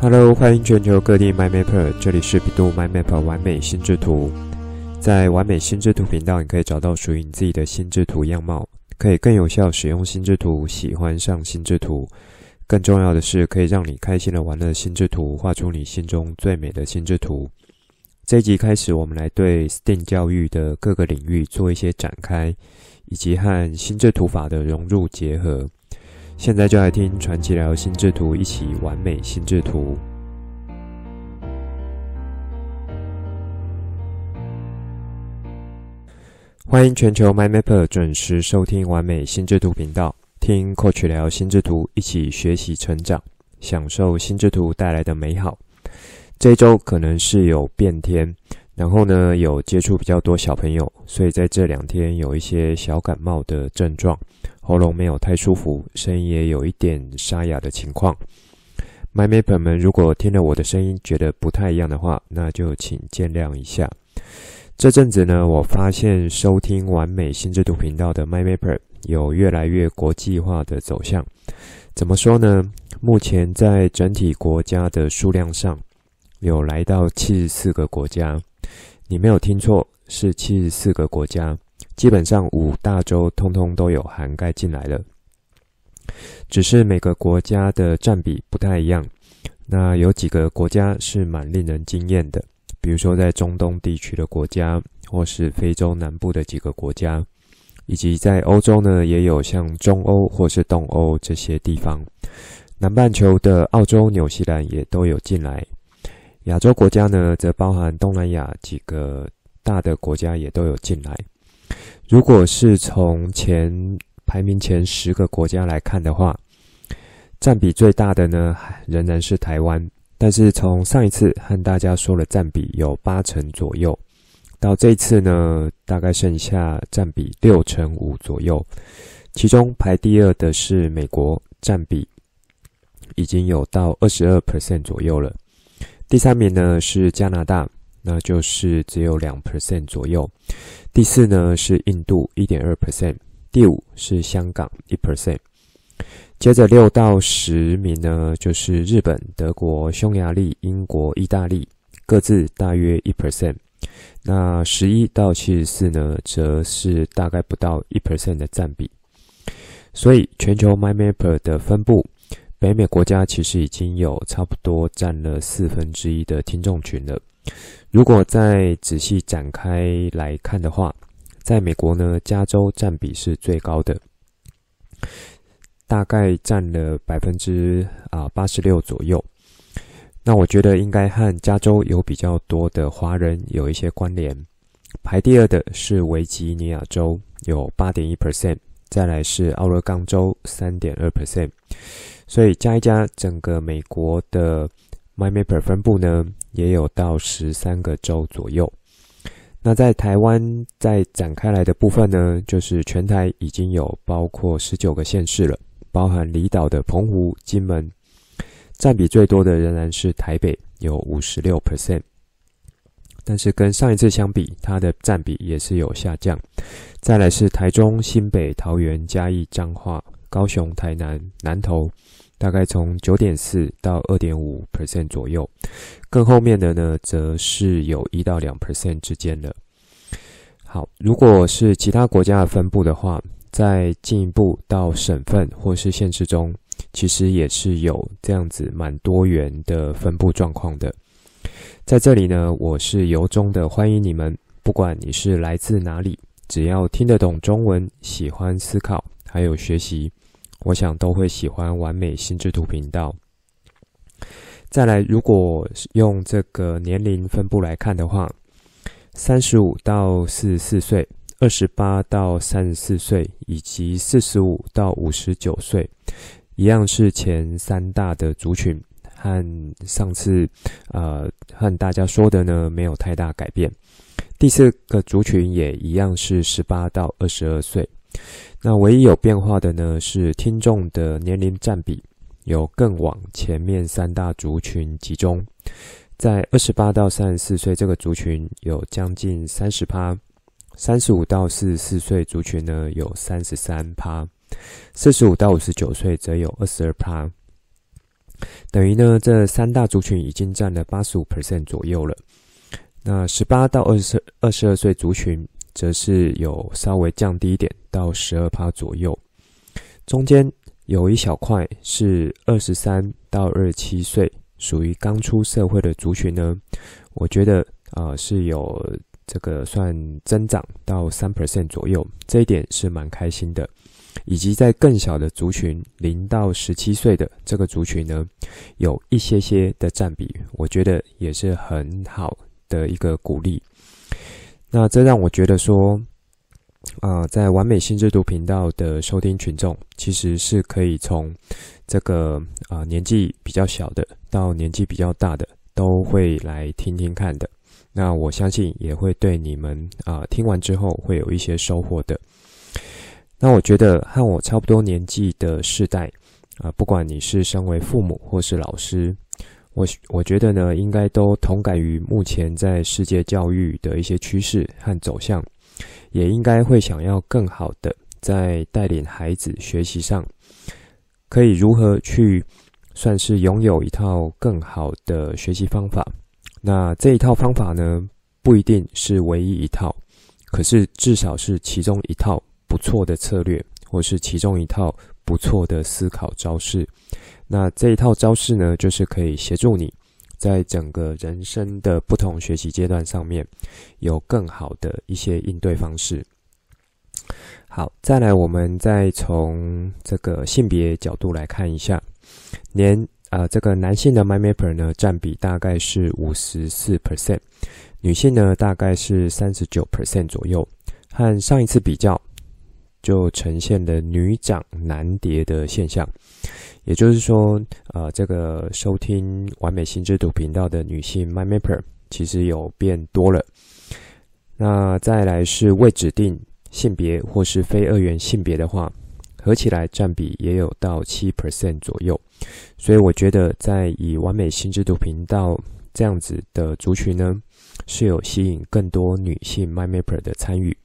Hello，欢迎全球各地 MyMapper，这里是 bEDU MyMapper 完美心智图。在完美心智图频道，你可以找到属于你自己的心智图样貌，可以更有效使用心智图，喜欢上心智图。更重要的是，可以让你开心的玩乐心智图，画出你心中最美的心智图。这一集开始，我们来对 STEAM 教育的各个领域做一些展开，以及和心智图法的融入结合。现在就来听传奇聊心智图，一起完美心智图。欢迎全球 MyMapper 准时收听完美心智图频道，听 Coach 聊心智图，一起学习成长，享受心智图带来的美好。这一周可能是有变天，然后呢，有接触比较多小朋友，所以在这两天有一些小感冒的症状。喉咙没有太舒服，声音也有一点沙哑的情况。MyMaper 们，如果听了我的声音觉得不太一样的话，那就请见谅一下。这阵子呢，我发现收听完美心智图频道的 MyMaper 有越来越国际化的走向。怎么说呢？目前在整体国家的数量上，有来到七十四个国家。你没有听错，是七十四个国家。基本上五大洲通通都有涵盖进来了，只是每个国家的占比不太一样。那有几个国家是蛮令人惊艳的，比如说在中东地区的国家，或是非洲南部的几个国家，以及在欧洲呢，也有像中欧或是东欧这些地方。南半球的澳洲、纽西兰也都有进来。亚洲国家呢，则包含东南亚几个大的国家也都有进来。如果是从前排名前十个国家来看的话，占比最大的呢，仍然是台湾。但是从上一次和大家说了占比有八成左右，到这次呢，大概剩下占比六成五左右。其中排第二的是美国，占比已经有到二十二 percent 左右了。第三名呢是加拿大。那就是只有两 percent 左右。第四呢是印度一点二 percent，第五是香港一 percent。接着六到十名呢就是日本、德国、匈牙利、英国、意大利，各自大约一 percent。那十一到七十四呢，则是大概不到一 percent 的占比。所以全球 MyMapper 的分布，北美国家其实已经有差不多占了四分之一的听众群了。如果再仔细展开来看的话，在美国呢，加州占比是最高的，大概占了百分之啊八十六左右。那我觉得应该和加州有比较多的华人有一些关联。排第二的是维吉尼亚州，有八点一 percent，再来是奥勒冈州三点二 percent。所以加一加，整个美国的 MyMapper 分布呢，也有到十三个州左右。那在台湾再展开来的部分呢，就是全台已经有包括十九个县市了，包含离岛的澎湖、金门，占比最多的仍然是台北，有五十六 percent。但是跟上一次相比，它的占比也是有下降。再来是台中、新北、桃园、嘉义、彰化、高雄、台南、南投。大概从九点四到二点五 percent 左右，更后面的呢，则是有一到两 percent 之间的。好，如果是其他国家的分布的话，再进一步到省份或是县市中，其实也是有这样子蛮多元的分布状况的。在这里呢，我是由衷的欢迎你们，不管你是来自哪里，只要听得懂中文，喜欢思考，还有学习。我想都会喜欢完美心智图频道。再来，如果用这个年龄分布来看的话，三十五到四十四岁、二十八到三十四岁以及四十五到五十九岁，一样是前三大的族群，和上次呃和大家说的呢没有太大改变。第四个族群也一样是十八到二十二岁。那唯一有变化的呢，是听众的年龄占比有更往前面三大族群集中，在二十八到三十四岁这个族群有将近三十趴，三十五到四十四岁族群呢有三十三趴，四十五到五十九岁则有二十二趴。等于呢，这三大族群已经占了八十五 percent 左右了。那十八到二十二十二岁族群，则是有稍微降低一点，到十二趴左右。中间有一小块是二十三到二十七岁，属于刚出社会的族群呢。我觉得啊、呃，是有这个算增长到三 percent 左右，这一点是蛮开心的。以及在更小的族群，零到十七岁的这个族群呢，有一些些的占比，我觉得也是很好的一个鼓励。那这让我觉得说，啊、在完美心智读频道的收听群众，其实是可以从这个啊、年纪比较小的到年纪比较大的，都会来听听看的。那我相信也会对你们啊、听完之后会有一些收获的。那我觉得和我差不多年纪的世代，啊、不管你是身为父母或是老师，我我觉得呢，应该都同感于目前在世界教育的一些趋势和走向，也应该会想要更好的在带领孩子学习上，可以如何去算是拥有一套更好的学习方法。那这一套方法呢，不一定是唯一一套，可是至少是其中一套。不错的策略，或是其中一套不错的思考招式。那这一套招式呢，就是可以协助你在整个人生的不同学习阶段上面，有更好的一些应对方式。好，再来，我们再从这个性别角度来看一下，年啊、呃，这个男性的 MyMapper 呢，占比大概是五十四 percent，女性呢大概是三十九 percent 左右，和上一次比较。就呈现了女涨男跌的现象，也就是说，呃，这个收听完美心智图频道的女性 my mapper 其实有变多了。那再来是未指定性别或是非二元性别的话，合起来占比也有到七 percent 左右。所以我觉得，在以完美心智图频道这样子的族群呢，是有吸引更多女性 my mapper 的参与。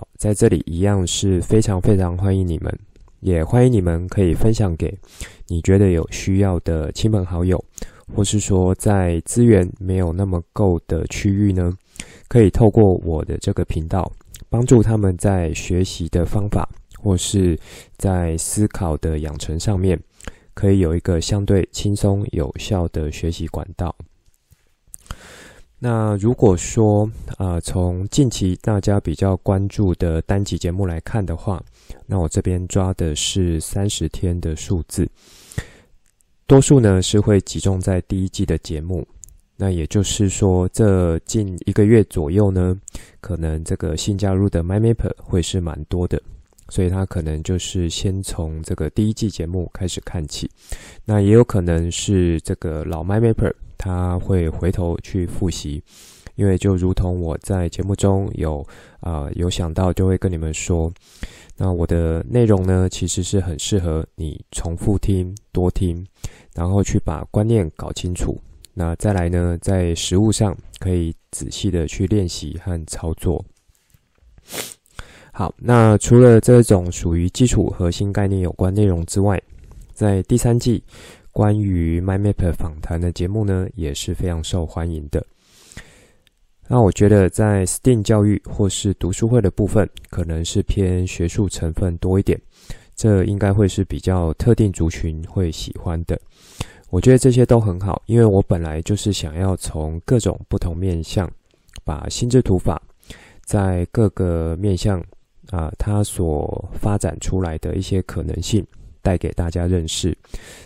好，在这里一样是非常非常欢迎你们，也欢迎你们可以分享给你觉得有需要的亲朋好友，或是说在资源没有那么够的区域呢，可以透过我的这个频道，帮助他们在学习的方法，或是在思考的养成上面，可以有一个相对轻松有效的学习管道。那如果说，呃，从近期大家比较关注的单集节目来看的话，那我这边抓的是三十天的数字，多数呢是会集中在第一季的节目。那也就是说，这近一个月左右呢，可能这个新加入的 My Mapper 会是蛮多的，所以他可能就是先从这个第一季节目开始看起。那也有可能是这个老 My Mapper。他会回头去复习，因为就如同我在节目中有啊、有想到，就会跟你们说，那我的内容呢，其实是很适合你重复听、多听，然后去把观念搞清楚。那再来呢，在实务上可以仔细的去练习和操作。好，那除了这种属于基础核心概念有关内容之外，在第三季。关于 My Map 访谈的节目呢，也是非常受欢迎的。那我觉得在 STEAM 教育或是读书会的部分，可能是偏学术成分多一点，这应该会是比较特定族群会喜欢的。我觉得这些都很好，因为我本来就是想要从各种不同面向，把心智图法在各个面向啊、它所发展出来的一些可能性。带给大家认识，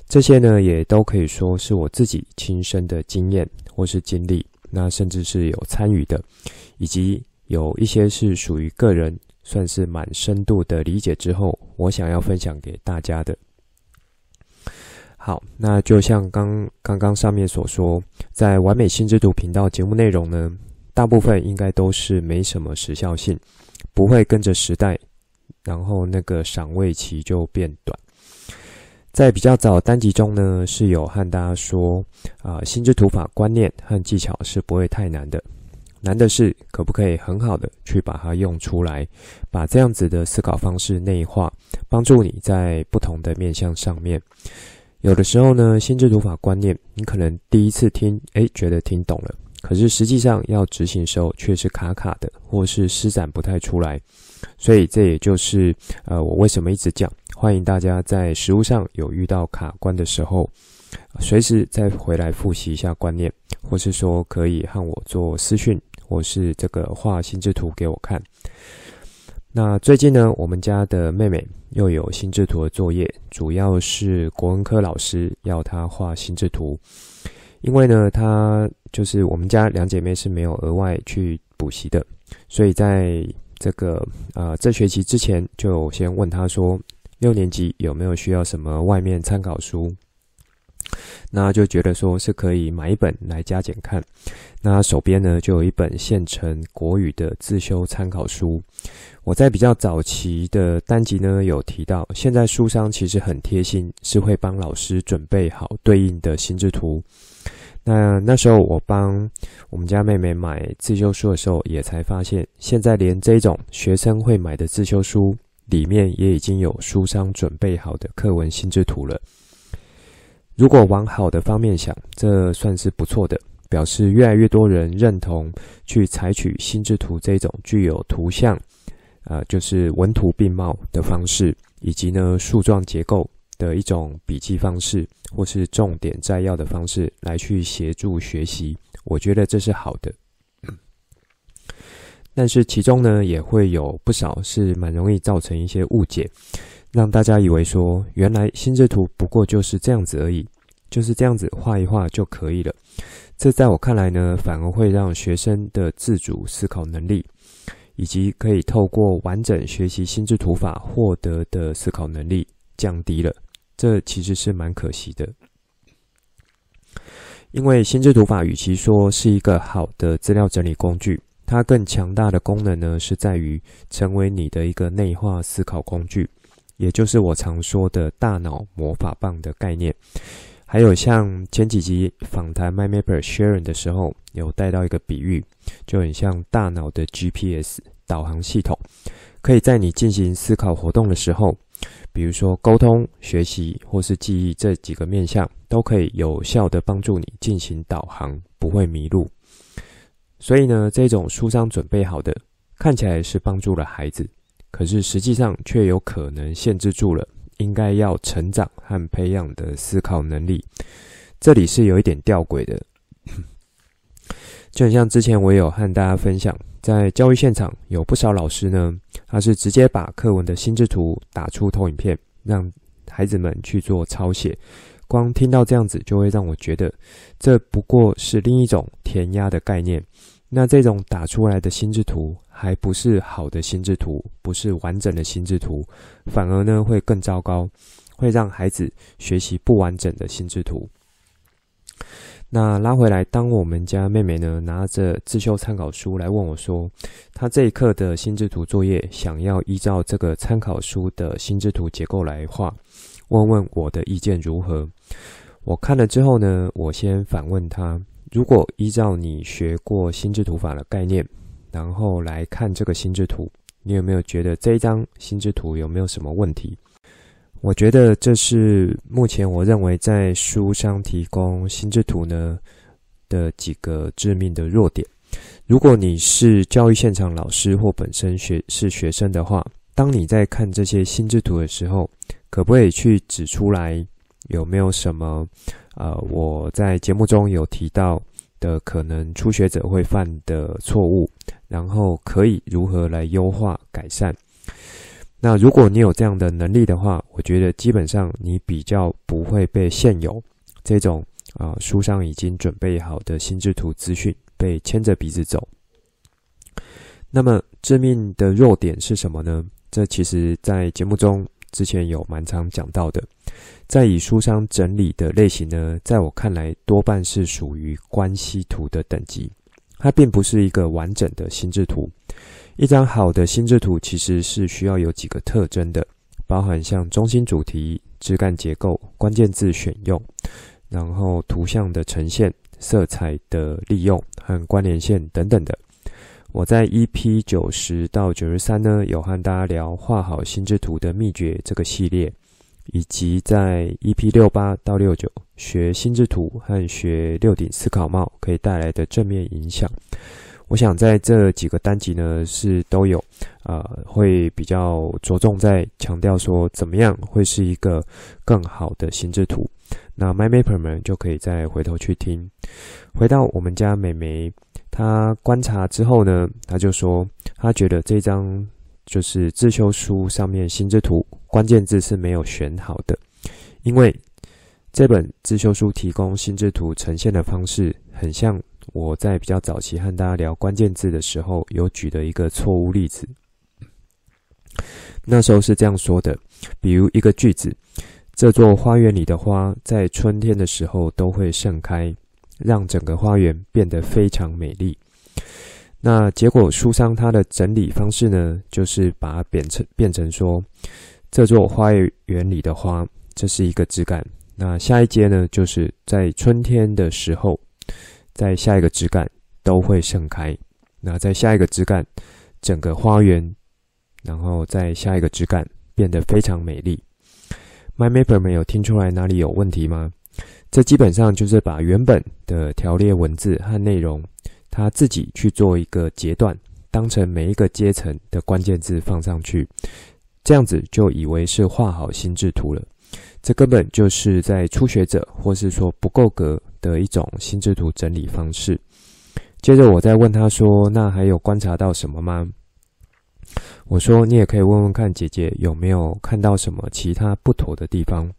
这些呢也都可以说是我自己亲身的经验或是经历，那甚至是有参与的，以及有一些是属于个人，算是蛮深度的理解之后，我想要分享给大家的。好，那就像刚刚刚上面所说，在完美心智图频道节目内容呢，大部分应该都是没什么时效性，不会跟着时代，然后那个赏味期就变短。在比较早单集中呢，是有和大家说，啊、心智图法观念和技巧是不会太难的，难的是可不可以很好的去把它用出来，把这样子的思考方式内化，帮助你在不同的面向上面，有的时候呢，心智图法观念，你可能第一次听，诶，觉得听懂了，可是实际上要执行时候却是卡卡的，或是施展不太出来。所以这也就是呃，我为什么一直讲，欢迎大家在实务上有遇到卡关的时候，随时再回来复习一下观念，或是说可以和我做私讯，或是这个画心智图给我看。那最近呢，我们家的妹妹又有心智图的作业，主要是国文科老师要她画心智图。因为呢，她就是我们家两姐妹是没有额外去补习的，所以在这个呃这学期之前就先问他说，六年级有没有需要什么外面参考书？那就觉得说是可以买一本来加减看。那手边呢就有一本现成国语的自修参考书。我在比较早期的单集呢有提到，现在书商其实很贴心，是会帮老师准备好对应的心智图。那那时候我帮我们家妹妹买自修书的时候，也才发现，现在连这种学生会买的自修书里面，也已经有书商准备好的课文心智图了。如果往好的方面想，这算是不错的，表示越来越多人认同去采取心智图这种具有图像。呃，就是文图并茂的方式，以及呢树状结构的一种笔记方式，或是重点摘要的方式来去协助学习，我觉得这是好的。但是其中呢，也会有不少是蛮容易造成一些误解，让大家以为说，原来心智图不过就是这样子而已，就是这样子画一画就可以了。这在我看来呢，反而会让学生的自主思考能力。以及可以透过完整学习心智图法获得的思考能力降低了，这其实是蛮可惜的。因为心智图法与其说是一个好的资料整理工具，它更强大的功能呢，是在于成为你的一个内化思考工具，也就是我常说的大脑魔法棒的概念。还有像前几集访谈 mymaper Sharon 的时候，有带到一个比喻，就很像大脑的 GPS 导航系统，可以在你进行思考活动的时候，比如说沟通、学习或是记忆这几个面向，都可以有效地帮助你进行导航，不会迷路。所以呢，这种书商准备好的，看起来是帮助了孩子，可是实际上却有可能限制住了。应该要成长和培养的思考能力，这里是有一点吊诡的。就很像之前我有和大家分享，在教育现场有不少老师呢，他是直接把课文的心智图打出投影片，让孩子们去做抄写。光听到这样子，就会让我觉得，这不过是另一种填鸭的概念。那这种打出来的心智图，还不是好的心智图，不是完整的心智图，反而呢会更糟糕，会让孩子学习不完整的心智图。那拉回来，当我们家妹妹呢拿着自修参考书来问我说，她这一课的心智图作业想要依照这个参考书的心智图结构来画，问问我的意见如何？我看了之后呢，我先反问她。如果依照你学过心智图法的概念，然后来看这个心智图，你有没有觉得这一张心智图有没有什么问题？我觉得这是目前我认为在书商提供心智图呢的几个致命的弱点。如果你是教育现场老师或本身学是学生的话，当你在看这些心智图的时候，可不可以去指出来有没有什么？呃，我在节目中有提到的可能初学者会犯的错误，然后可以如何来优化改善。那如果你有这样的能力的话，我觉得基本上你比较不会被现有这种啊、书上已经准备好的心智图资讯被牵着鼻子走。那么致命的弱点是什么呢？这其实在节目中之前有蛮常讲到的。在以书商整理的类型呢，在我看来多半是属于关系图的等级，它并不是一个完整的心智图。一张好的心智图其实是需要有几个特征的，包含像中心主题、枝干结构、关键字选用，然后图像的呈现、色彩的利用和关联线等等的。我在 EP 九十到九十三呢，有和大家聊画好心智图的秘诀这个系列。以及在 EP 六八到六九学心智图和学六顶思考帽可以带来的正面影响。我想在这几个单集呢，是都有，呃，会比较着重在强调说怎么样会是一个更好的心智图。那 MyMapper 们就可以再回头去听。回到我们家美眉，她观察之后呢，她就说她觉得这张就是自修书上面心智图关键字是没有选好的，因为这本自修书提供心智图呈现的方式很像。我在比较早期和大家聊关键字的时候，有举的一个错误例子。那时候是这样说的，比如一个句子：“这座花园里的花在春天的时候都会盛开，让整个花园变得非常美丽。”那结果书商它的整理方式呢，就是把它变成变成说：“这座花园里的花，这是一个枝干。”那下一节呢，就是在春天的时候。在下一个枝干都会盛开，那在下一个枝干，整个花园，然后在下一个枝干变得非常美丽。MyMapper 们有听出来哪里有问题吗？这基本上就是把原本的条列文字和内容，他自己去做一个截断，当成每一个阶层的关键字放上去，这样子就以为是画好心智图了。这根本就是在初学者或是说不够格。的一种心智图整理方式。接着我再问他说：“那还有观察到什么吗？”我说：“你也可以问问看姐姐有没有看到什么其他不妥的地方。”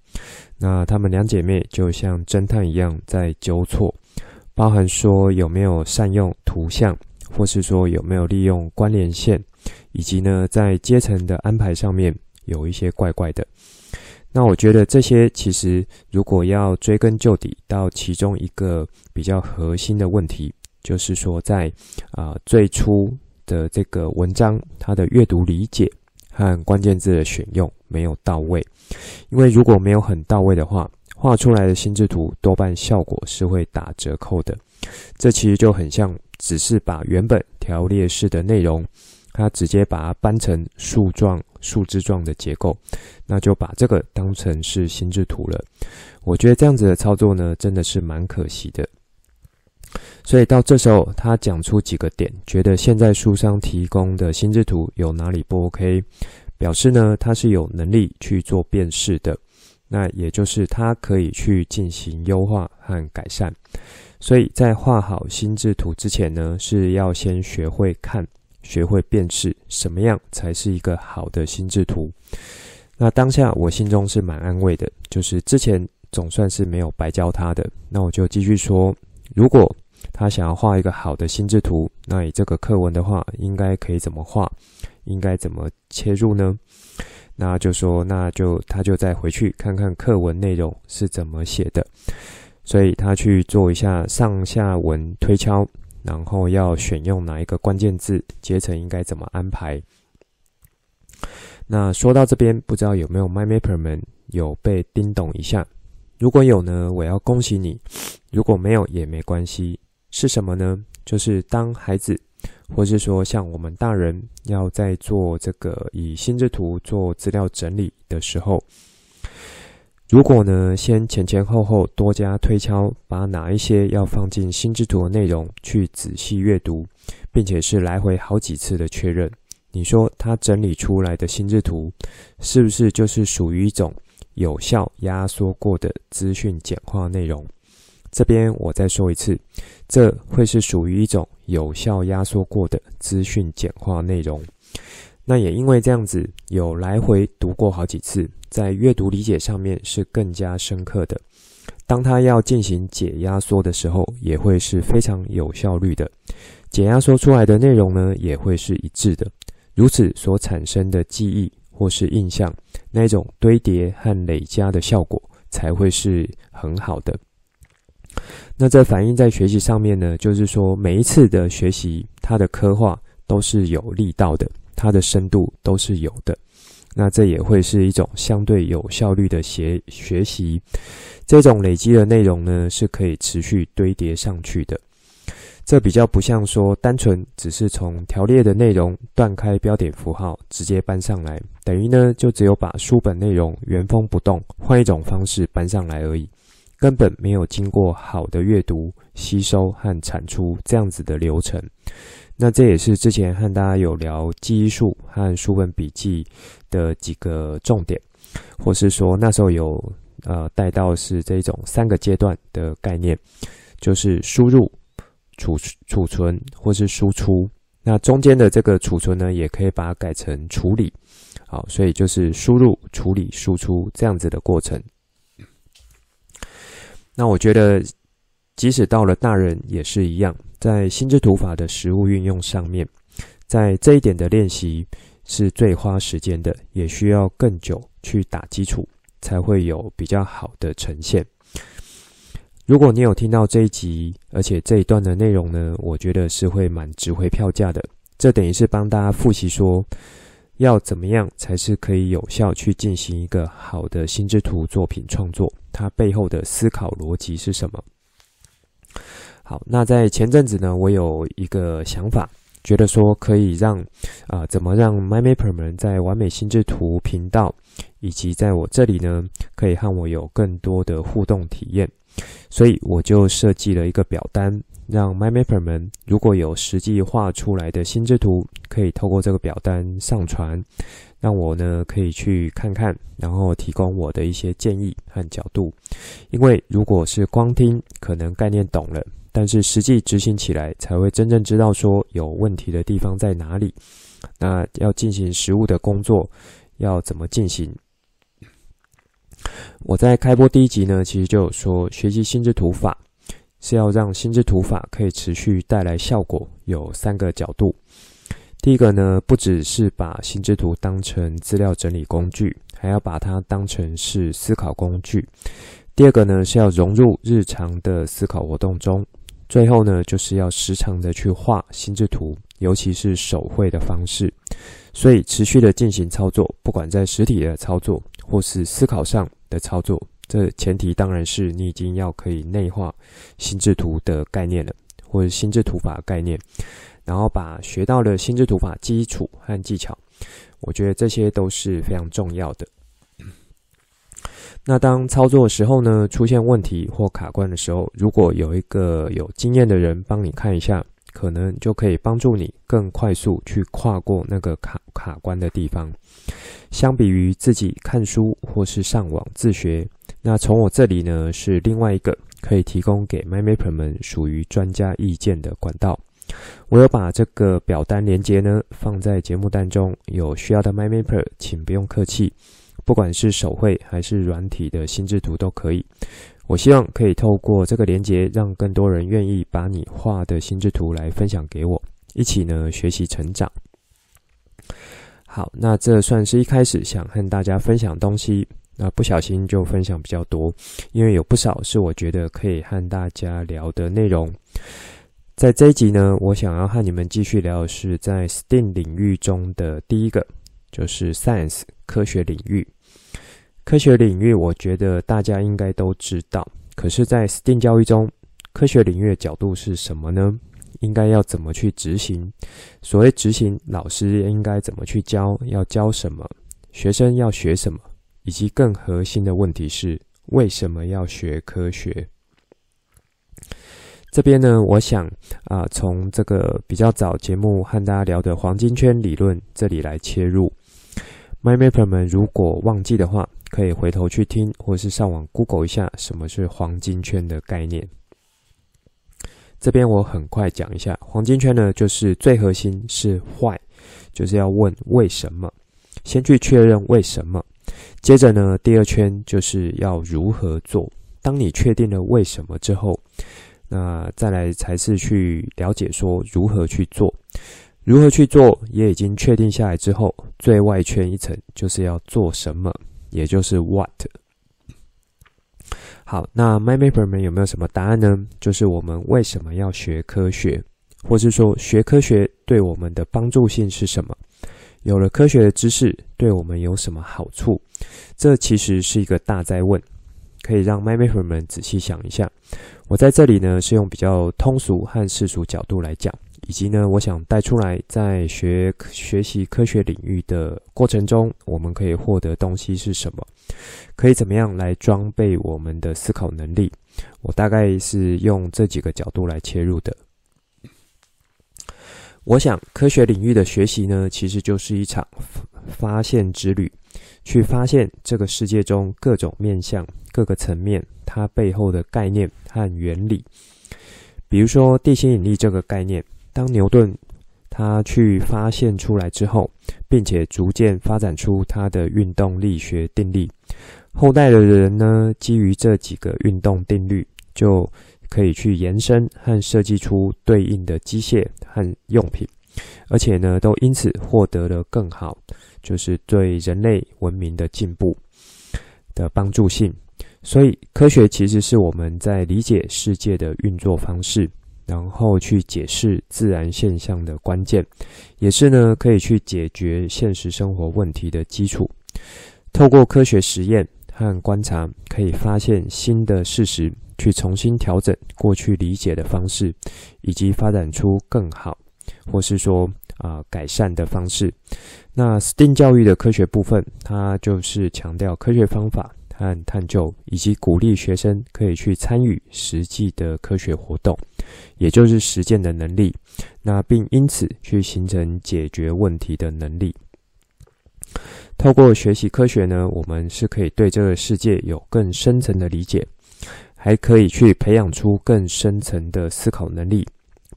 那她们两姐妹就像侦探一样在纠错，包含说有没有善用图像，或是说有没有利用关联线，以及呢在阶层的安排上面有一些怪怪的。那我觉得这些其实，如果要追根究底到其中一个比较核心的问题，就是说在啊、最初的这个文章，它的阅读理解和关键字的选用没有到位。因为如果没有很到位的话，画出来的心智图多半效果是会打折扣的。这其实就很像，只是把原本条列式的内容。他直接把它搬成树状、树枝状的结构，那就把这个当成是心智图了。我觉得这样子的操作呢，真的是蛮可惜的。所以到这时候，他讲出几个点，觉得现在书商提供的心智图有哪里不 OK，表示呢，他是有能力去做辨识的。那也就是他可以去进行优化和改善。所以在画好心智图之前呢，是要先学会看。学会辨识什么样才是一个好的心智图。那当下我心中是蛮安慰的，就是之前总算是没有白教他的。那我就继续说，如果他想要画一个好的心智图，那以这个课文的话，应该可以怎么画？应该怎么切入呢？那就说，那就他就再回去看看课文内容是怎么写的。所以他去做一下上下文推敲。然后要选用哪一个关键字，阶层应该怎么安排？那说到这边，不知道有没有 MyMapper 们有被叮咚一下？如果有呢，我要恭喜你；如果没有也没关系。是什么呢？就是当孩子，或是说像我们大人，要在做这个以心智图做资料整理的时候。如果呢，先前前后后多加推敲，把哪一些要放进心智图的内容去仔细阅读，并且是来回好几次的确认，你说他整理出来的心智图，是不是就是属于一种有效压缩过的资讯简化内容？这边我再说一次，这会是属于一种有效压缩过的资讯简化内容。那也因为这样子，有来回读过好几次。在阅读理解上面是更加深刻的。当他要进行解压缩的时候，也会是非常有效率的。解压缩出来的内容呢，也会是一致的。如此所产生的记忆或是印象，那种堆叠和累加的效果才会是很好的。那这反映在学习上面呢，就是说每一次的学习，它的刻画都是有力道的，它的深度都是有的。那这也会是一种相对有效率的学学习，这种累积的内容呢，是可以持续堆叠上去的。这比较不像说单纯只是从条列的内容断开标点符号直接搬上来，等于呢就只有把书本内容原封不动换一种方式搬上来而已，根本没有经过好的阅读、吸收和产出这样子的流程。那这也是之前和大家有聊记忆术和书本笔记的几个重点，或是说那时候有呃带到是这种三个阶段的概念，就是输入。储储存或是输出，那中间的这个储存呢，也可以把它改成处理，好，所以就是输入、处理、输出这样子的过程。那我觉得，即使到了大人也是一样，在心智图法的实物运用上面，在这一点的练习是最花时间的，也需要更久去打基础，才会有比较好的呈现。如果你有听到这一集，而且这一段的内容呢，我觉得是会蛮值回票价的。这等于是帮大家复习说，要怎么样才是可以有效去进行一个好的心智图作品创作，它背后的思考逻辑是什么？好，那在前阵子呢，我有一个想法，觉得说可以让啊、怎么让 MyMapper 们在完美心智图频道以及在我这里呢，可以和我有更多的互动体验。所以我就设计了一个表单，让 MyMapper 们如果有实际画出来的心智图，可以透过这个表单上传，让我呢可以去看看，然后提供我的一些建议和角度。因为如果是光听，可能概念懂了，但是实际执行起来才会真正知道说有问题的地方在哪里。那要进行实务的工作，要怎么进行？我在开播第一集呢，其实就有说，学习心智图法是要让心智图法可以持续带来效果，有三个角度。第一个呢，不只是把心智图当成资料整理工具，还要把它当成是思考工具。第二个呢，是要融入日常的思考活动中。最后呢，就是要时常的去画心智图，尤其是手绘的方式。所以持续的进行操作，不管在实体的操作或是思考上的操作，这前提当然是你已经要可以内化心智图的概念了，或者心智图法概念，然后把学到的心智图法基础和技巧，我觉得这些都是非常重要的。那当操作的时候呢，出现问题或卡关的时候，如果有一个有经验的人帮你看一下，可能就可以帮助你更快速去跨过那个卡卡关的地方。相比于自己看书或是上网自学，那从我这里呢，是另外一个可以提供给 MyMapper 们属于专家意见的管道。我有把这个表单连接呢放在节目单中，有需要的 MyMapper 请不用客气。不管是手绘还是软体的心智图都可以。我希望可以透过这个连接，让更多人愿意把你画的心智图来分享给我，一起呢学习成长。好，那这算是一开始想和大家分享东西，那不小心就分享比较多，因为有不少是我觉得可以和大家聊的内容。在这一集呢，我想要和你们继续聊的是在 STEAM 领域中的第一个，就是 Science 科学领域。科学领域，我觉得大家应该都知道。可是，在 STEAM 教育中，科学领域的角度是什么呢？应该要怎么去执行？所谓执行，老师应该怎么去教？要教什么？学生要学什么？以及更核心的问题是，为什么要学科学？这边呢，我想啊、从这个比较早节目和大家聊的黄金圈理论这里来切入。MyMapper 们如果忘记的话，可以回头去听，或是上网 Google 一下什么是黄金圈的概念。这边我很快讲一下，黄金圈呢，就是最核心是 Why，就是要问为什么，先去确认为什么。接着呢，第二圈就是要如何做。当你确定了为什么之后，那再来才是去了解说如何去做。如何去做也已经确定下来之后，最外圈一层就是要做什么。也就是 what。好，那 MyMapper 们有没有什么答案呢？就是我们为什么要学科学，或是说学科学对我们的帮助性是什么？有了科学的知识，对我们有什么好处？这其实是一个大哉问。可以让 MyMapper 们仔细想一下。我在这里呢，是用比较通俗和世俗角度来讲，以及呢，我想带出来在学学习科学领域的过程中，我们可以获得东西是什么，可以怎么样来装备我们的思考能力。我大概是用这几个角度来切入的。我想，科学领域的学习呢，其实就是一场发现之旅，去发现这个世界中各种面向、各个层面，它背后的概念和原理。比如说地心引力这个概念，当牛顿他去发现出来之后，并且逐渐发展出他的运动力学定律，后代的人呢，基于这几个运动定律，就可以去延伸和设计出对应的机械和用品，而且呢，都因此获得了更好，就是对人类文明的进步的帮助性。所以，科学其实是我们在理解世界的运作方式，然后去解释自然现象的关键，也是呢，可以去解决现实生活问题的基础。透过科学实验和观察，可以发现新的事实。去重新调整过去理解的方式，以及发展出更好，或是说啊、改善的方式。那 STEAM 教育的科学部分，它就是强调科学方法和探究，以及鼓励学生可以去参与实际的科学活动，也就是实践的能力。那并因此去形成解决问题的能力。透过学习科学呢，我们是可以对这个世界有更深层的理解。还可以去培养出更深层的思考能力，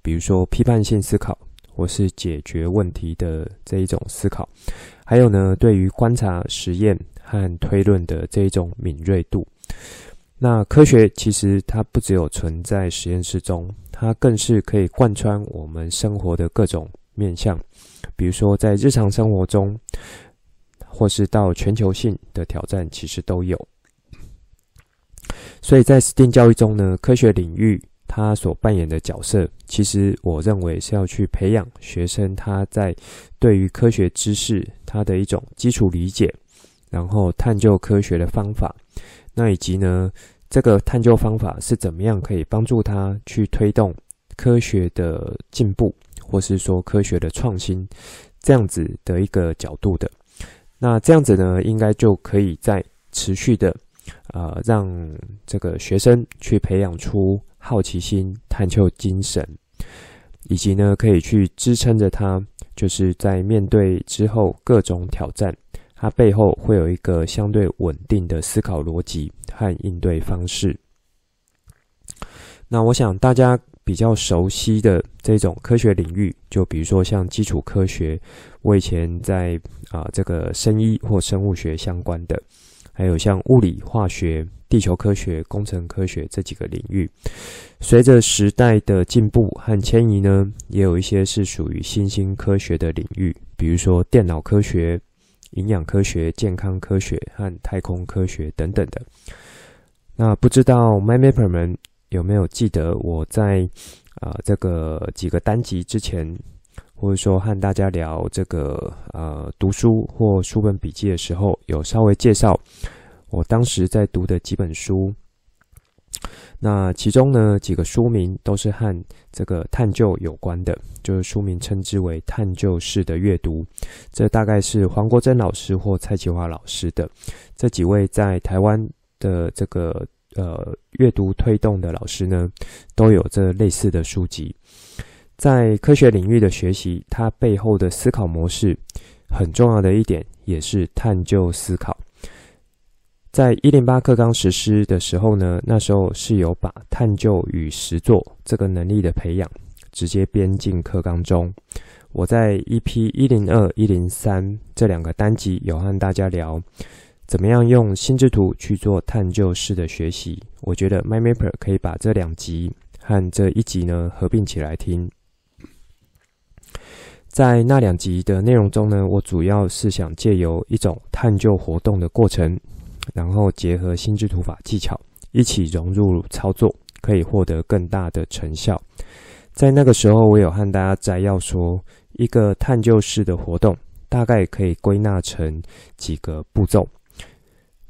比如说批判性思考，或是解决问题的这一种思考。还有呢，对于观察、实验和推论的这一种敏锐度。那科学其实它不只有存在实验室中，它更是可以贯穿我们生活的各种面向，比如说在日常生活中，或是到全球性的挑战，其实都有。所以在 STEAM 教育中呢，科学领域它所扮演的角色，其实我认为是要去培养学生他在对于科学知识他的一种基础理解，然后探究科学的方法，那以及呢，这个探究方法是怎么样可以帮助他去推动科学的进步，或是说科学的创新，这样子的一个角度的。那这样子呢，应该就可以在持续的。呃，让这个学生去培养出好奇心、探究精神，以及呢，可以去支撑着他，就是在面对之后各种挑战，它背后会有一个相对稳定的思考逻辑和应对方式。那我想大家比较熟悉的这种科学领域，就比如说像基础科学，我以前在啊、这个生医或生物学相关的。还有像物理、化学、地球科学、工程科学这几个领域，随着时代的进步和迁移呢，也有一些是属于新兴科学的领域，比如说电脑科学、营养科学、健康科学和太空科学等等的。那不知道 MyMapper 们有没有记得我在啊、这个几个单集之前，或者说和大家聊这个呃读书或书本笔记的时候，有稍微介绍我当时在读的几本书。那其中呢，几个书名都是和这个探究有关的，就是书名称之为探究式的阅读。这大概是黄国珍老师或蔡其华老师的这几位在台湾的这个呃阅读推动的老师呢，都有这类似的书籍。在科学领域的学习，它背后的思考模式很重要的一点，也是探究思考。在一零八课纲实施的时候呢，那时候是有把探究与实作这个能力的培养直接编进课纲中。我在 EP 一零二、一零三这两个单集有和大家聊，怎么样用心智图去做探究式的学习。我觉得 MyMapper 可以把这两集和这一集呢合并起来听。在那两集的内容中呢，我主要是想借由一种探究活动的过程，然后结合心智图法技巧一起融入操作，可以获得更大的成效。在那个时候，我有和大家摘要说，一个探究式的活动大概可以归纳成几个步骤：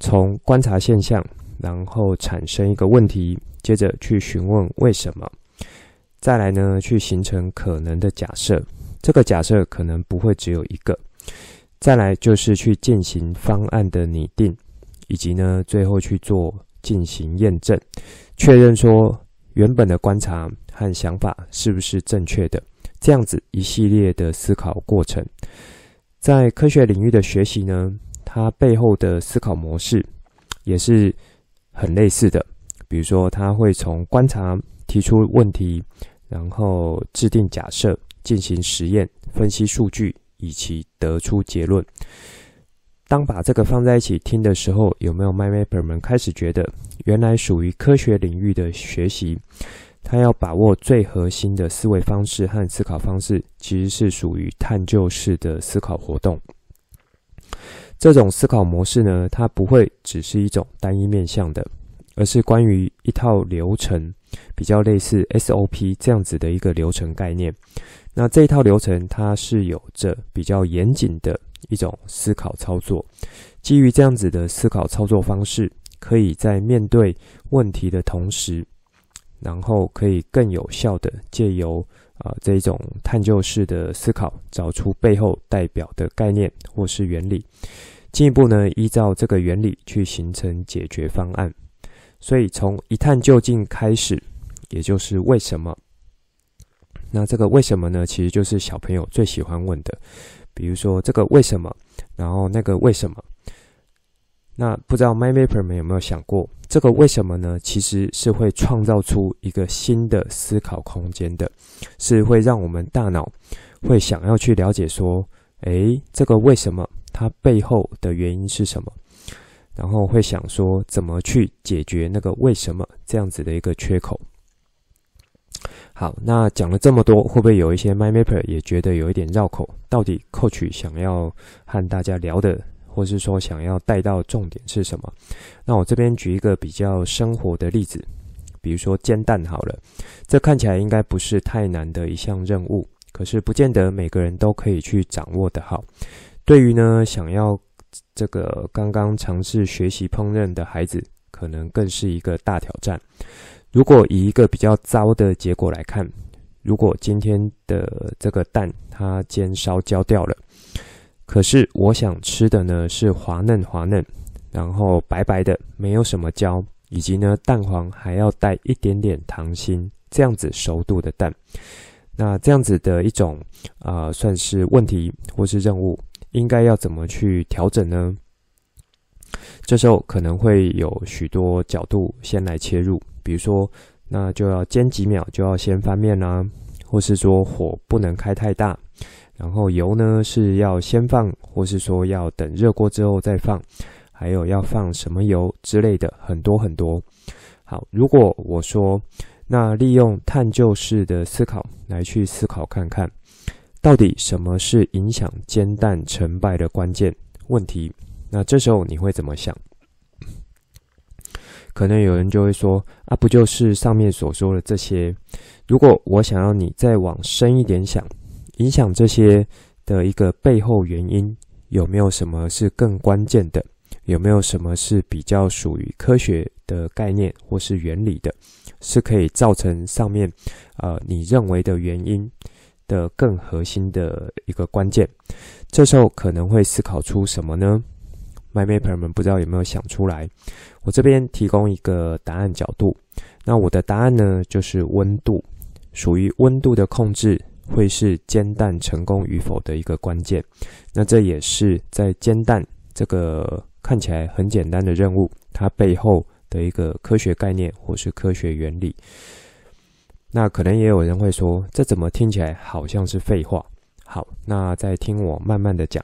从观察现象，然后产生一个问题，接着去询问为什么，再来呢，去形成可能的假设，这个假设可能不会只有一个，再来就是去进行方案的拟定，以及呢，最后去做进行验证，确认说原本的观察和想法是不是正确的，这样子一系列的思考过程，在科学领域的学习呢，它背后的思考模式也是很类似的。比如说，他会从观察提出问题，然后制定假设，进行实验，分析数据，以及得出结论。当把这个放在一起听的时候，有没有 mymaper 们开始觉得，原来属于科学领域的学习，他要把握最核心的思维方式和思考方式，其实是属于探究式的思考活动。这种思考模式呢，它不会只是一种单一面向的，而是关于一套流程，比较类似 SOP 这样子的一个流程概念。那这一套流程，它是有着比较严谨的一种思考操作。基于这样子的思考操作方式，可以在面对问题的同时，然后可以更有效的借由啊这一种探究式的思考，找出背后代表的概念或是原理。进一步呢，依照这个原理去形成解决方案。所以从一探究竟开始，也就是为什么。那这个为什么呢？其实就是小朋友最喜欢问的，比如说这个为什么，然后那个为什么。那不知道 m y m a p e r 们有没有想过，这个为什么呢？其实是会创造出一个新的思考空间的，是会让我们大脑会想要去了解说，诶，这个为什么？它背后的原因是什么？然后会想说怎么去解决那个为什么这样子的一个缺口。好，那讲了这么多，会不会有一些 MyMapper 也觉得有一点绕口？到底 Coach 想要和大家聊的，或是说想要带到重点是什么？那我这边举一个比较生活的例子，比如说煎蛋好了，这看起来应该不是太难的一项任务，可是不见得每个人都可以去掌握的好。对于呢，想要这个刚刚尝试学习烹饪的孩子，可能更是一个大挑战。如果以一个比较糟的结果来看，如果今天的这个蛋它煎烧焦掉了，可是我想吃的呢是滑嫩滑嫩，然后白白的，没有什么焦，以及呢蛋黄还要带一点点溏心，这样子熟度的蛋。那这样子的一种啊、算是问题或是任务。应该要怎么去调整呢？这时候可能会有许多角度先来切入，比如说，那就要煎几秒就要先翻面啦，或是说火不能开太大，然后油呢是要先放，或是说要等热锅之后再放，还有要放什么油之类的，很多很多。好，如果我说，那利用探究式的思考来去思考看看。到底什么是影响煎蛋成败的关键问题？那这时候你会怎么想？可能有人就会说：“啊，不就是上面所说的这些？”如果我想要你再往深一点想，影响这些的一个背后原因，有没有什么是更关键的？有没有什么是比较属于科学的概念或是原理的，是可以造成上面呃你认为的原因？的更核心的一个关键，这时候可能会思考出什么呢？MyMapper 们不知道有没有想出来？我这边提供一个答案角度。那我的答案呢，就是温度，属于温度的控制会是煎蛋成功与否的一个关键。那这也是在煎蛋这个看起来很简单的任务，它背后的一个科学概念或是科学原理。那可能也有人会说，这怎么听起来好像是废话？好，那再听我慢慢的讲。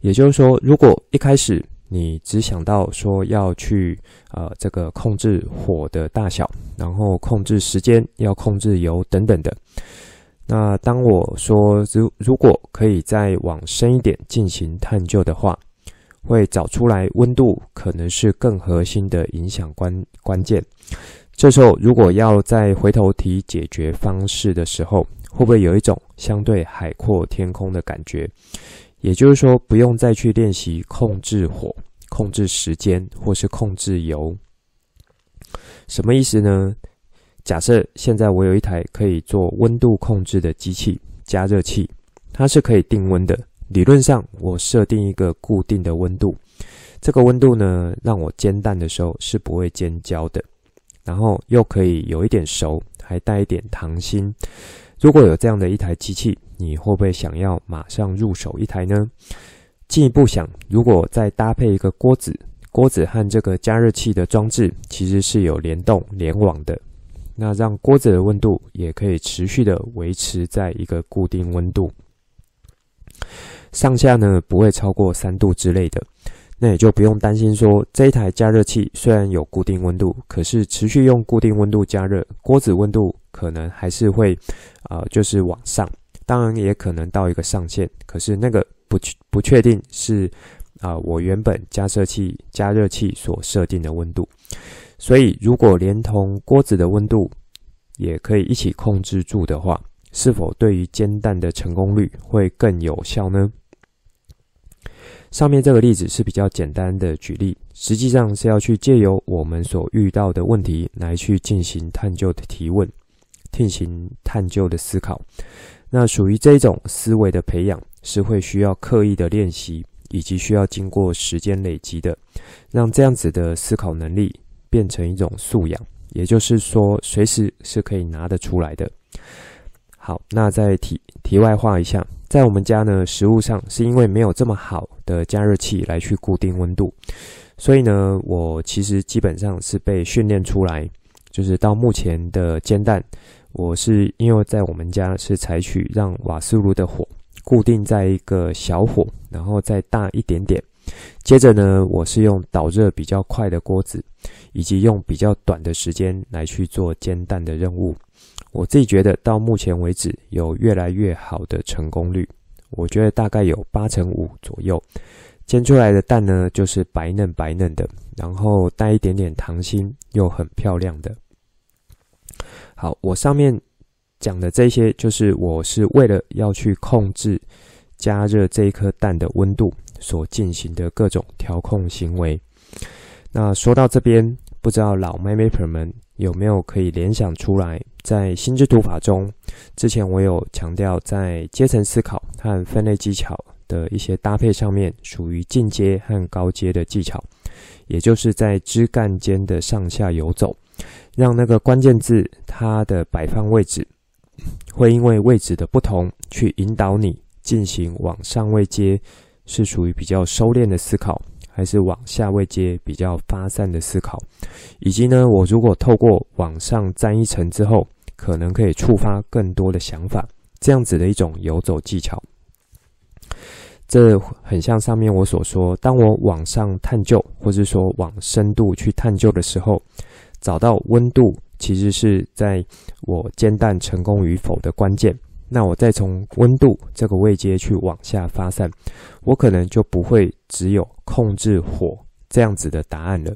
也就是说，如果一开始你只想到说要去呃这个控制火的大小，然后控制时间，要控制油等等的，那当我说如如果可以再往深一点进行探究的话，会找出来温度可能是更核心的影响关关键。这时候，如果要再回头提解决方式的时候，会不会有一种相对海阔天空的感觉？也就是说，不用再去练习控制火，控制时间或是控制油。什么意思呢？假设现在我有一台可以做温度控制的机器，加热器，它是可以定温的。理论上，我设定一个固定的温度，这个温度呢，让我煎蛋的时候是不会煎焦的，然后又可以有一点熟，还带一点溏心。如果有这样的一台机器，你会不会想要马上入手一台呢？进一步想，如果再搭配一个锅子，锅子和这个加热器的装置其实是有联动联网的。那让锅子的温度也可以持续的维持在一个固定温度，上下呢不会超过三度之类的，那也就不用担心说这一台加热器虽然有固定温度，可是持续用固定温度加热，锅子温度可能还是会啊、呃、就是往上，当然也可能到一个上限，可是那个不不确定是啊、我原本加热器加热器所设定的温度。所以，如果连同锅子的温度也可以一起控制住的话，是否对于煎蛋的成功率会更有效呢？上面这个例子是比较简单的举例，实际上是要去借由我们所遇到的问题来去进行探究的提问，进行探究的思考。那属于这种思维的培养，是会需要刻意的练习，以及需要经过时间累积的，让这样子的思考能力。变成一种素养，也就是说，随时是可以拿得出来的。好，那再题题外话一下，在我们家呢，食物上是因为没有这么好的加热器来去固定温度，所以呢，我其实基本上是被训练出来，就是到目前的煎蛋，我是因为在我们家是采取让瓦斯炉的火固定在一个小火，然后再大一点点。接着呢，我是用导热比较快的锅子，以及用比较短的时间来去做煎蛋的任务。我自己觉得到目前为止有越来越好的成功率，我觉得大概有八成五左右。煎出来的蛋呢，就是白嫩白嫩的，然后带一点点溏心，又很漂亮的。好，我上面讲的这些，就是我是为了要去控制加热这一颗蛋的温度。所进行的各种调控行为。那说到这边，不知道老 MyMapper 们有没有可以联想出来，在心智图法中，之前我有强调，在阶层思考和分类技巧的一些搭配上面，属于进阶和高阶的技巧，也就是在枝干间的上下游走，让那个关键字它的摆放位置，会因为位置的不同，去引导你进行往上位阶。是属于比较收敛的思考，还是往下位阶比较发散的思考？以及呢，我如果透过往上站一层之后，可能可以触发更多的想法，这样子的一种游走技巧。这很像上面我所说，当我往上探究，或是说往深度去探究的时候，找到温度，其实是在我煎蛋成功与否的关键。那我再从温度这个位阶去往下发散，我可能就不会只有控制火这样子的答案了。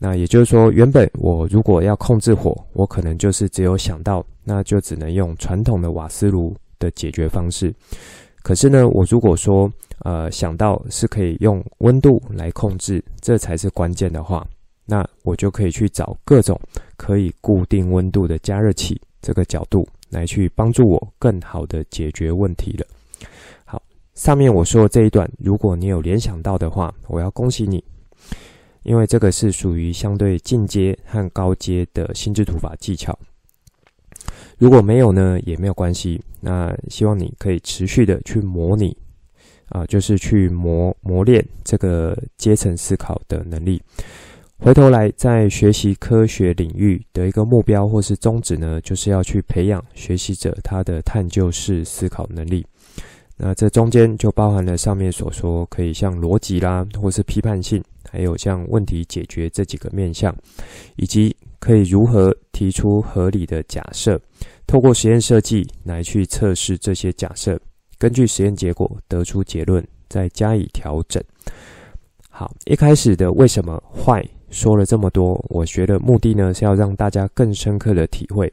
那也就是说，原本我如果要控制火，我可能就是只有想到，那就只能用传统的瓦斯炉的解决方式。可是呢，我如果说呃想到是可以用温度来控制，这才是关键的话，那我就可以去找各种可以固定温度的加热器这个角度。来去帮助我更好的解决问题了。好，上面我说的这一段，如果你有联想到的话，我要恭喜你，因为这个是属于相对进阶和高阶的心智图法技巧。如果没有呢，也没有关系。那希望你可以持续的去模拟，啊，就是去磨磨练这个阶层思考的能力。回头来，在学习科学领域的一个目标或是宗旨呢，就是要去培养学习者他的探究式思考能力。那这中间就包含了上面所说，可以像逻辑啦，或是批判性，还有像问题解决这几个面向，以及可以如何提出合理的假设，透过实验设计来去测试这些假设，根据实验结果得出结论，再加以调整。好，一开始的为什么坏？说了这么多，我觉得目的呢是要让大家更深刻的体会，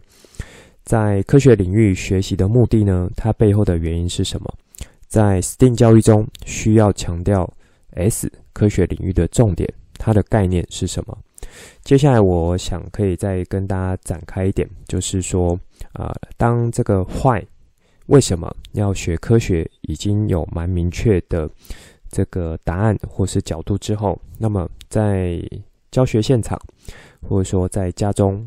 在科学领域学习的目的呢，它背后的原因是什么？在 STEAM 教育中需要强调 S 科学领域的重点，它的概念是什么？接下来，我想可以再跟大家展开一点，就是说，啊、当这个 Why 为什么要学科学已经有蛮明确的这个答案或是角度之后，那么在教学现场，或者说在家中，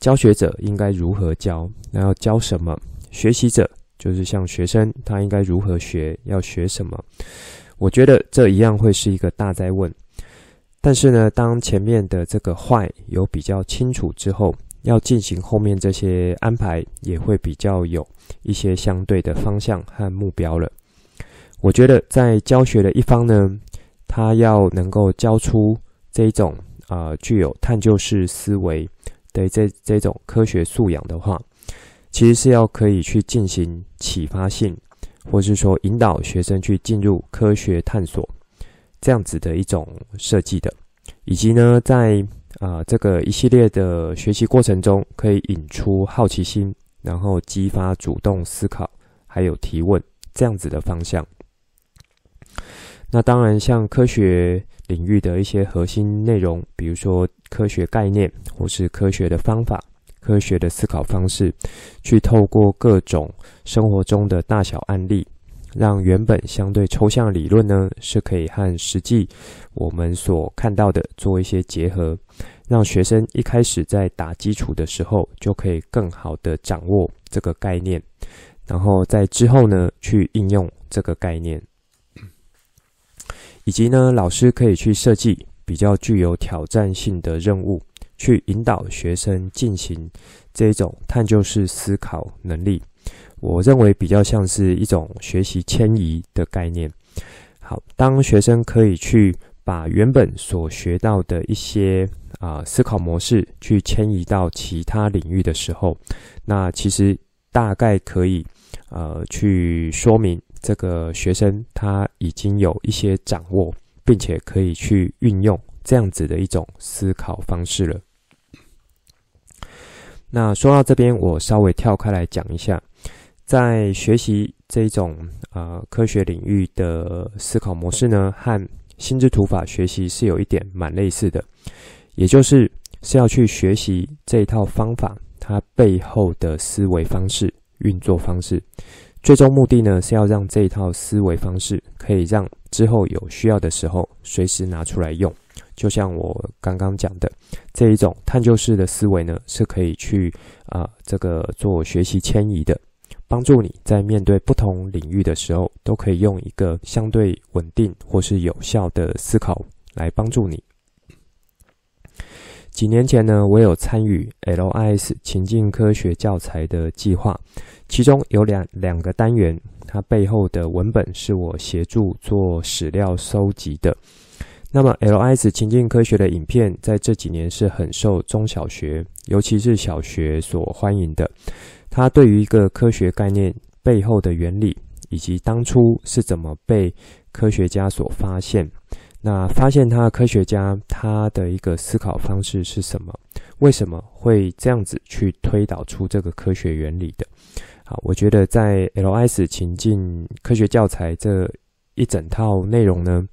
教学者应该如何教？那要教什么？学习者就是像学生，他应该如何学？要学什么？我觉得这一样会是一个大哉问。但是呢，当前面的这个坏有比较清楚之后，要进行后面这些安排，也会比较有一些相对的方向和目标了。我觉得在教学的一方呢，他要能够教出这一种啊、具有探究式思维的这这种科学素养的话，其实是要可以去进行启发性，或是说引导学生去进入科学探索。这样子的一种设计的，以及呢，在啊、这个一系列的学习过程中，可以引出好奇心，然后激发主动思考，还有提问这样子的方向。那当然，像科学领域的一些核心内容，比如说科学概念，或是科学的方法、科学的思考方式，去透过各种生活中的大小案例。让原本相对抽象理论呢，是可以和实际我们所看到的做一些结合，让学生一开始在打基础的时候，就可以更好的掌握这个概念，然后在之后呢，去应用这个概念，以及呢，老师可以去设计比较具有挑战性的任务，去引导学生进行这种探究式思考能力。我认为比较像是一种学习迁移的概念。好，当学生可以去把原本所学到的一些啊、思考模式去迁移到其他领域的时候，那其实大概可以呃去说明这个学生他已经有一些掌握，并且可以去运用这样子的一种思考方式了。那说到这边，我稍微跳开来讲一下。在学习这种呃科学领域的思考模式呢，和心智图法学习是有一点蛮类似的，也就是是要去学习这一套方法它背后的思维方式、运作方式，最终目的呢是要让这一套思维方式可以让之后有需要的时候随时拿出来用。就像我刚刚讲的这一种探究式的思维呢，是可以去啊、这个做学习迁移的。帮助你在面对不同领域的时候，都可以用一个相对稳定或是有效的思考来帮助你。几年前呢，我有参与 LIS 情境科学教材的计划，其中有两两个单元，它背后的文本是我协助做史料收集的。那么 LIS 情境科学的影片在这几年是很受中小学，尤其是小学所欢迎的。它对于一个科学概念背后的原理，以及当初是怎么被科学家所发现，那发现他的科学家他的一个思考方式是什么？为什么会这样子去推导出这个科学原理的？好，我觉得在 L S 情境科学教材这一整套内容呢，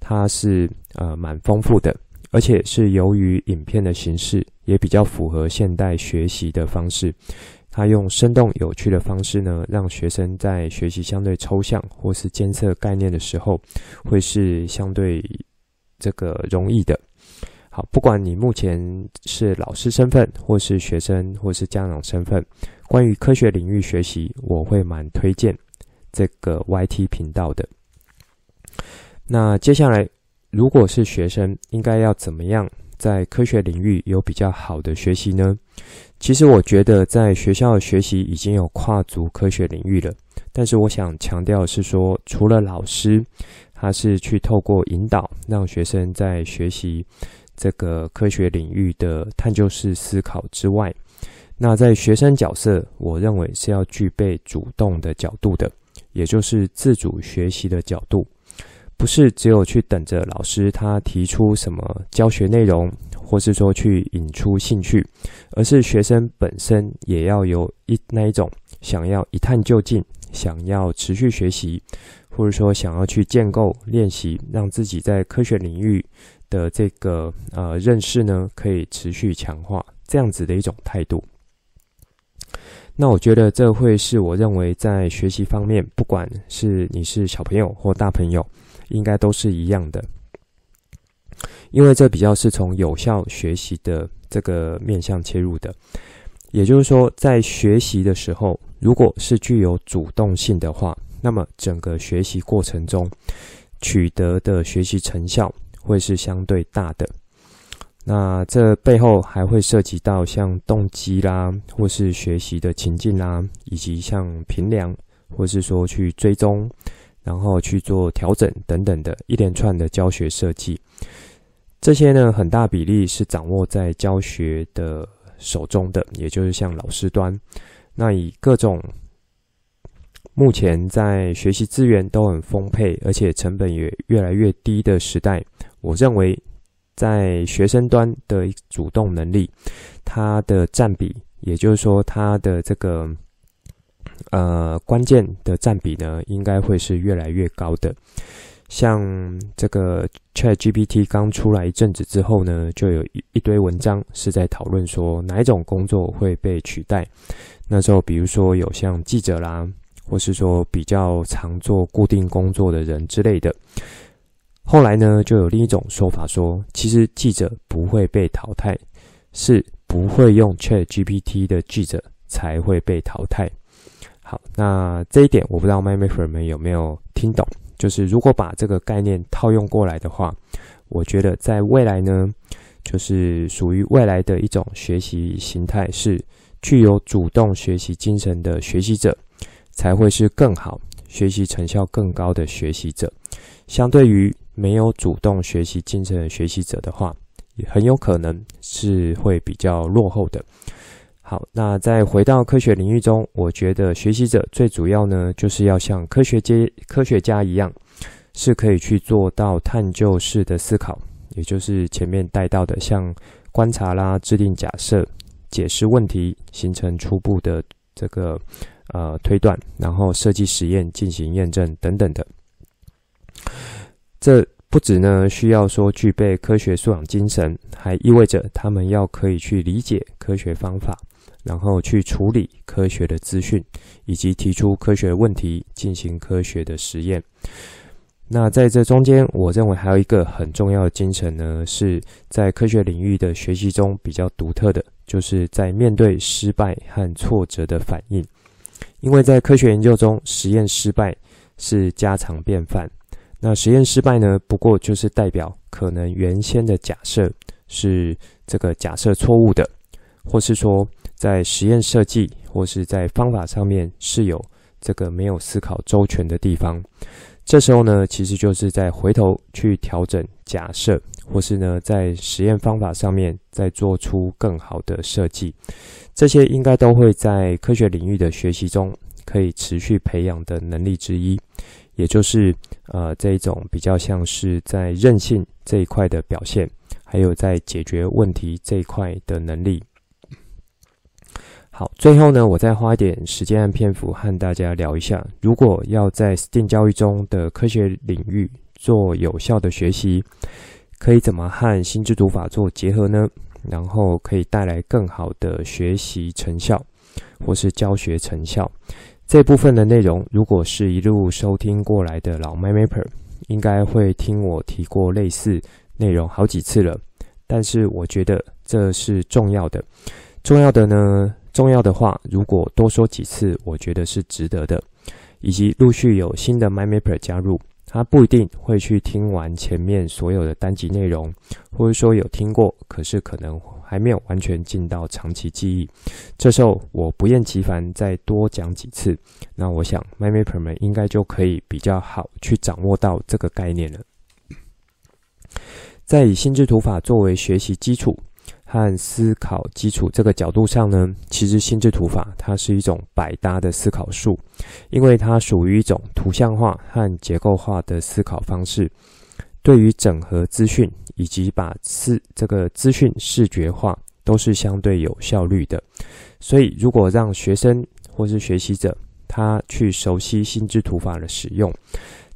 它是呃蛮丰富的，而且是由于影片的形式也比较符合现代学习的方式。他用生动有趣的方式呢，让学生在学习相对抽象或是艰涩概念的时候，会是相对这个容易的。好，不管你目前是老师身份，或是学生，或是家长身份，关于科学领域学习，我会蛮推荐这个 YT 频道的。那接下来，如果是学生，应该要怎么样在科学领域有比较好的学习呢？其实我觉得，在学校学习已经有跨足科学领域了。但是我想强调是说，除了老师，他是去透过引导，让学生在学习这个科学领域的探究式思考之外，那在学生角色，我认为是要具备主动的角度的，也就是自主学习的角度，不是只有去等着老师他提出什么教学内容。或是说去引出兴趣，而是学生本身也要有一那一种想要一探究竟、想要持续学习，或者说想要去建构练习，让自己在科学领域的这个呃认识呢，可以持续强化这样子的一种态度。那我觉得这会是我认为在学习方面，不管是你是小朋友或大朋友，应该都是一样的，因为这比较是从有效学习的这个面向切入的。也就是说，在学习的时候，如果是具有主动性的话，那么整个学习过程中取得的学习成效会是相对大的。那这背后还会涉及到像动机啦，或是学习的情境啦，以及像评量，或是说去追踪，然后去做调整等等的一连串的教学设计。这些呢，很大比例是掌握在教学的。手中的，也就是像老师端，那以各种目前在学习资源都很丰沛，而且成本也越来越低的时代，我认为在学生端的主动能力，它的占比，也就是说它的这个呃关键的占比呢，应该会是越来越高的。像这个 ChatGPT 刚出来一阵子之后呢，就有一一堆文章是在讨论说哪一种工作会被取代。那时候，比如说有像记者啦，或是说比较常做固定工作的人之类的。后来呢，就有另一种说法说，其实记者不会被淘汰，是不会用 ChatGPT 的记者才会被淘汰。好，那这一点我不知道麦麦粉们有没有听懂。就是如果把这个概念套用过来的话，我觉得在未来呢，就是属于未来的一种学习形态，是具有主动学习精神的学习者，才会是更好、学习成效更高的学习者。相对于没有主动学习精神的学习者的话，很有可能是会比较落后的。好，那再回到科学领域中，我觉得学习者最主要呢，就是要像科学家、科学家一样，是可以去做到探究式的思考，也就是前面带到的，像观察啦、制定假设、解释问题、形成初步的这个呃推断，然后设计实验进行验证等等的。这不只呢需要说具备科学素养精神，还意味着他们要可以去理解科学方法。然后去处理科学的资讯，以及提出科学问题，进行科学的实验。那在这中间，我认为还有一个很重要的精神呢，是在科学领域的学习中比较独特的，就是在面对失败和挫折的反应。因为在科学研究中，实验失败是家常便饭。那实验失败呢，不过就是代表可能原先的假设是这个假设错误的，或是说。在实验设计或是在方法上面是有这个没有思考周全的地方，这时候呢，其实就是在回头去调整假设，或是呢在实验方法上面再做出更好的设计，这些应该都会在科学领域的学习中可以持续培养的能力之一，也就是呃这一种比较像是在韧性这一块的表现，还有在解决问题这一块的能力。好，最后呢，我再花一点时间和篇幅和大家聊一下，如果要在 STEAM 教育中的科学领域做有效的学习，可以怎么和心智读法做结合呢？然后可以带来更好的学习成效，或是教学成效。这部分的内容，如果是一路收听过来的老 MyMapper，应该会听我提过类似内容好几次了。但是我觉得这是重要的，重要的呢。重要的话，如果多说几次，我觉得是值得的。以及陆续有新的 MyMapper 加入，他不一定会去听完前面所有的单集内容，或者说有听过，可是可能还没有完全进到长期记忆。这时候我不厌其烦再多讲几次，那我想 MyMapper 们应该就可以比较好去掌握到这个概念了。在以心智图法作为学习基础。和思考基础这个角度上呢，其实心智图法它是一种百搭的思考术，因为它属于一种图像化和结构化的思考方式，对于整合资讯以及把资这个资讯视觉化都是相对有效率的。所以，如果让学生或是学习者他去熟悉心智图法的使用，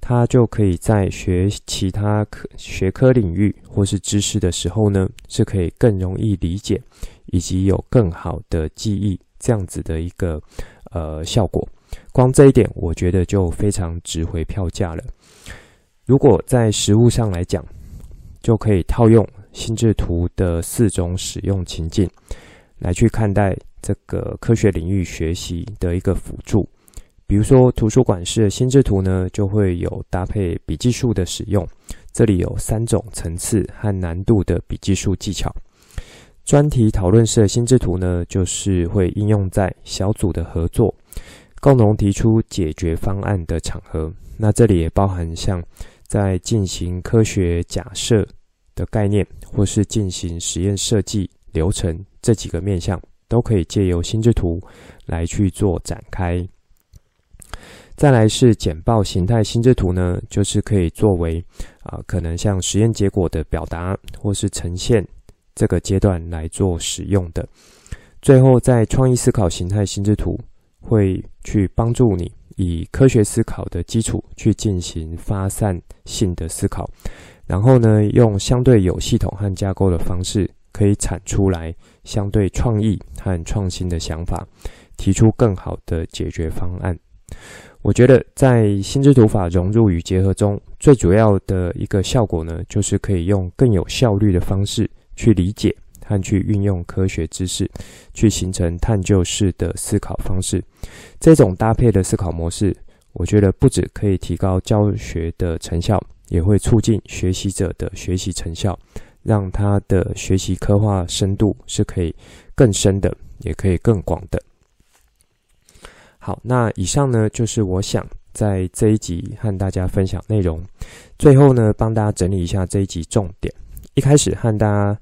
他就可以在学其他科学科领域或是知识的时候呢，是可以更容易理解，以及有更好的记忆，这样子的一个呃效果。光这一点，我觉得就非常值回票价了。如果在实务上来讲，就可以套用心智图的四种使用情境，来去看待这个科学领域学习的一个辅助。比如说，图书馆式的心智图呢，就会有搭配笔记术的使用。这里有三种层次和难度的笔记术技巧。专题讨论式的心智图呢，就是会应用在小组的合作，共同提出解决方案的场合。那这里也包含像在进行科学假设的概念，或是进行实验设计流程这几个面向，都可以借由心智图来去做展开。再来是简报形态心智图呢，就是可以作为啊、可能像实验结果的表达或是呈现这个阶段来做使用的。最后，在创意思考形态心智图会去帮助你以科学思考的基础去进行发散性的思考，然后呢，用相对有系统和架构的方式，可以产出来相对创意和创新的想法，提出更好的解决方案。我觉得在心智图法融入与结合中，最主要的一个效果呢，就是可以用更有效率的方式去理解和去运用科学知识，去形成探究式的思考方式。这种搭配的思考模式，我觉得不只可以提高教学的成效，也会促进学习者的学习成效，让他的学习刻画深度是可以更深的，也可以更广的。好，那以上呢，就是我想在这一集和大家分享内容。最后呢，帮大家整理一下这一集重点。一开始和大家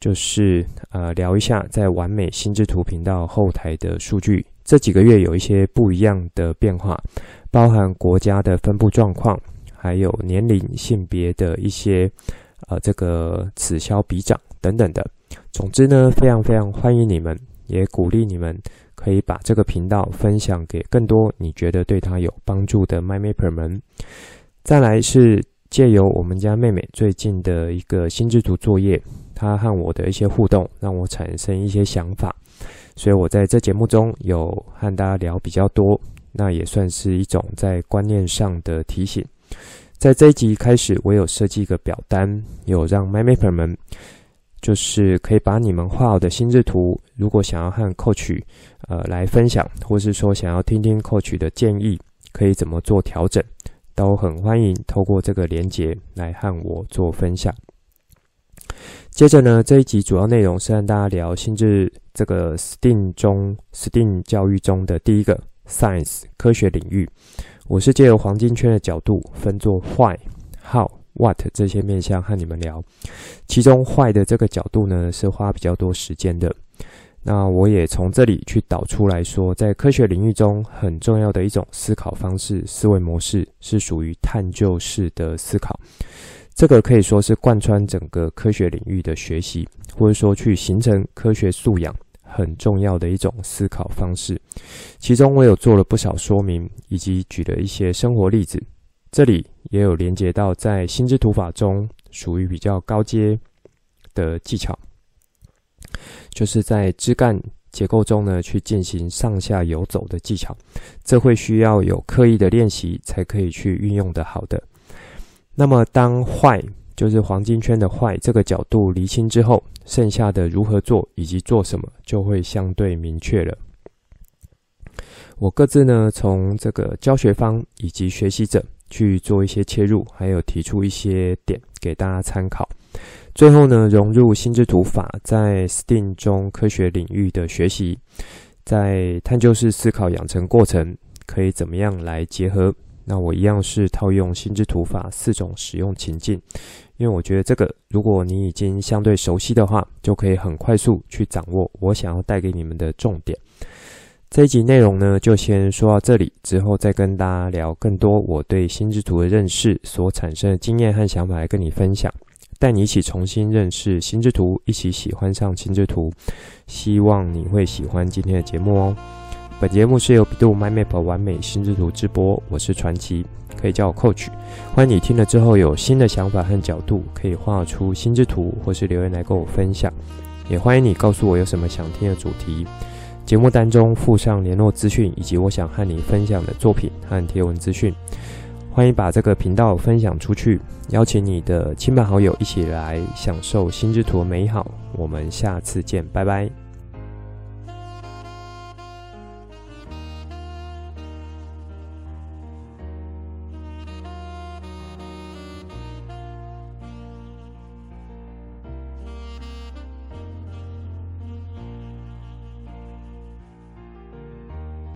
就是呃聊一下在完美心智图频道后台的数据，这几个月有一些不一样的变化，包含国家的分布状况，还有年龄、性别的一些呃这个此消彼长等等的。总之呢，非常非常欢迎你们，也鼓励你们。可以把这个频道分享给更多你觉得对他有帮助的 MyMapper 们。再来是借由我们家妹妹最近的一个心智图作业，她和我的一些互动，让我产生一些想法，所以我在这节目中有和大家聊比较多，那也算是一种在观念上的提醒。在这一集开始，我有设计一个表单，有让 MyMapper 们。就是可以把你们画好的心智图，如果想要和 Coach 呃来分享，或是说想要听听 Coach 的建议，可以怎么做调整，都很欢迎透过这个连结来和我做分享。接着呢，这一集主要内容是和大家聊心智这个 STEAM 中 STEAM 教育中的第一个 Science 科学领域，我是借由黄金圈的角度分作 Why、How。What 这些面向和你们聊，其中坏的这个角度呢，是花比较多时间的。那我也从这里去导出来说，在科学领域中很重要的一种思考方式、思维模式，是属于探究式的思考。这个可以说是贯穿整个科学领域的学习，或者说去形成科学素养很重要的一种思考方式。其中我有做了不少说明，以及举了一些生活例子。这里也有连接到在心智图法中属于比较高阶的技巧，就是在枝干结构中呢，去进行上下游走的技巧，这会需要有刻意的练习才可以去运用的好的。那么当坏就是黄金圈的坏这个角度厘清之后，剩下的如何做以及做什么就会相对明确了。我各自呢，从这个教学方以及学习者。去做一些切入，还有提出一些点给大家参考。最后呢，融入心智图法在 STEAM 中科学领域的学习，在探究式思考养成过程可以怎么样来结合？那我一样是套用心智图法四种使用情境，因为我觉得这个如果你已经相对熟悉的话，就可以很快速去掌握我想要带给你们的重点。这一集内容呢，就先说到这里，之后再跟大家聊更多我对心智图的认识所产生的经验和想法来跟你分享，带你一起重新认识心智图，一起喜欢上心智图。希望你会喜欢今天的节目哦。本节目是由 bEDU MindMap 玩美心智图直播，我是传奇，可以叫我 Coach。欢迎你听了之后有新的想法和角度，可以画出心智图，或是留言来跟我分享。也欢迎你告诉我有什么想听的主题。节目单中附上联络资讯，以及我想和你分享的作品和贴文资讯。欢迎把这个频道分享出去，邀请你的亲朋好友一起来享受心之图的美好。我们下次见，拜拜。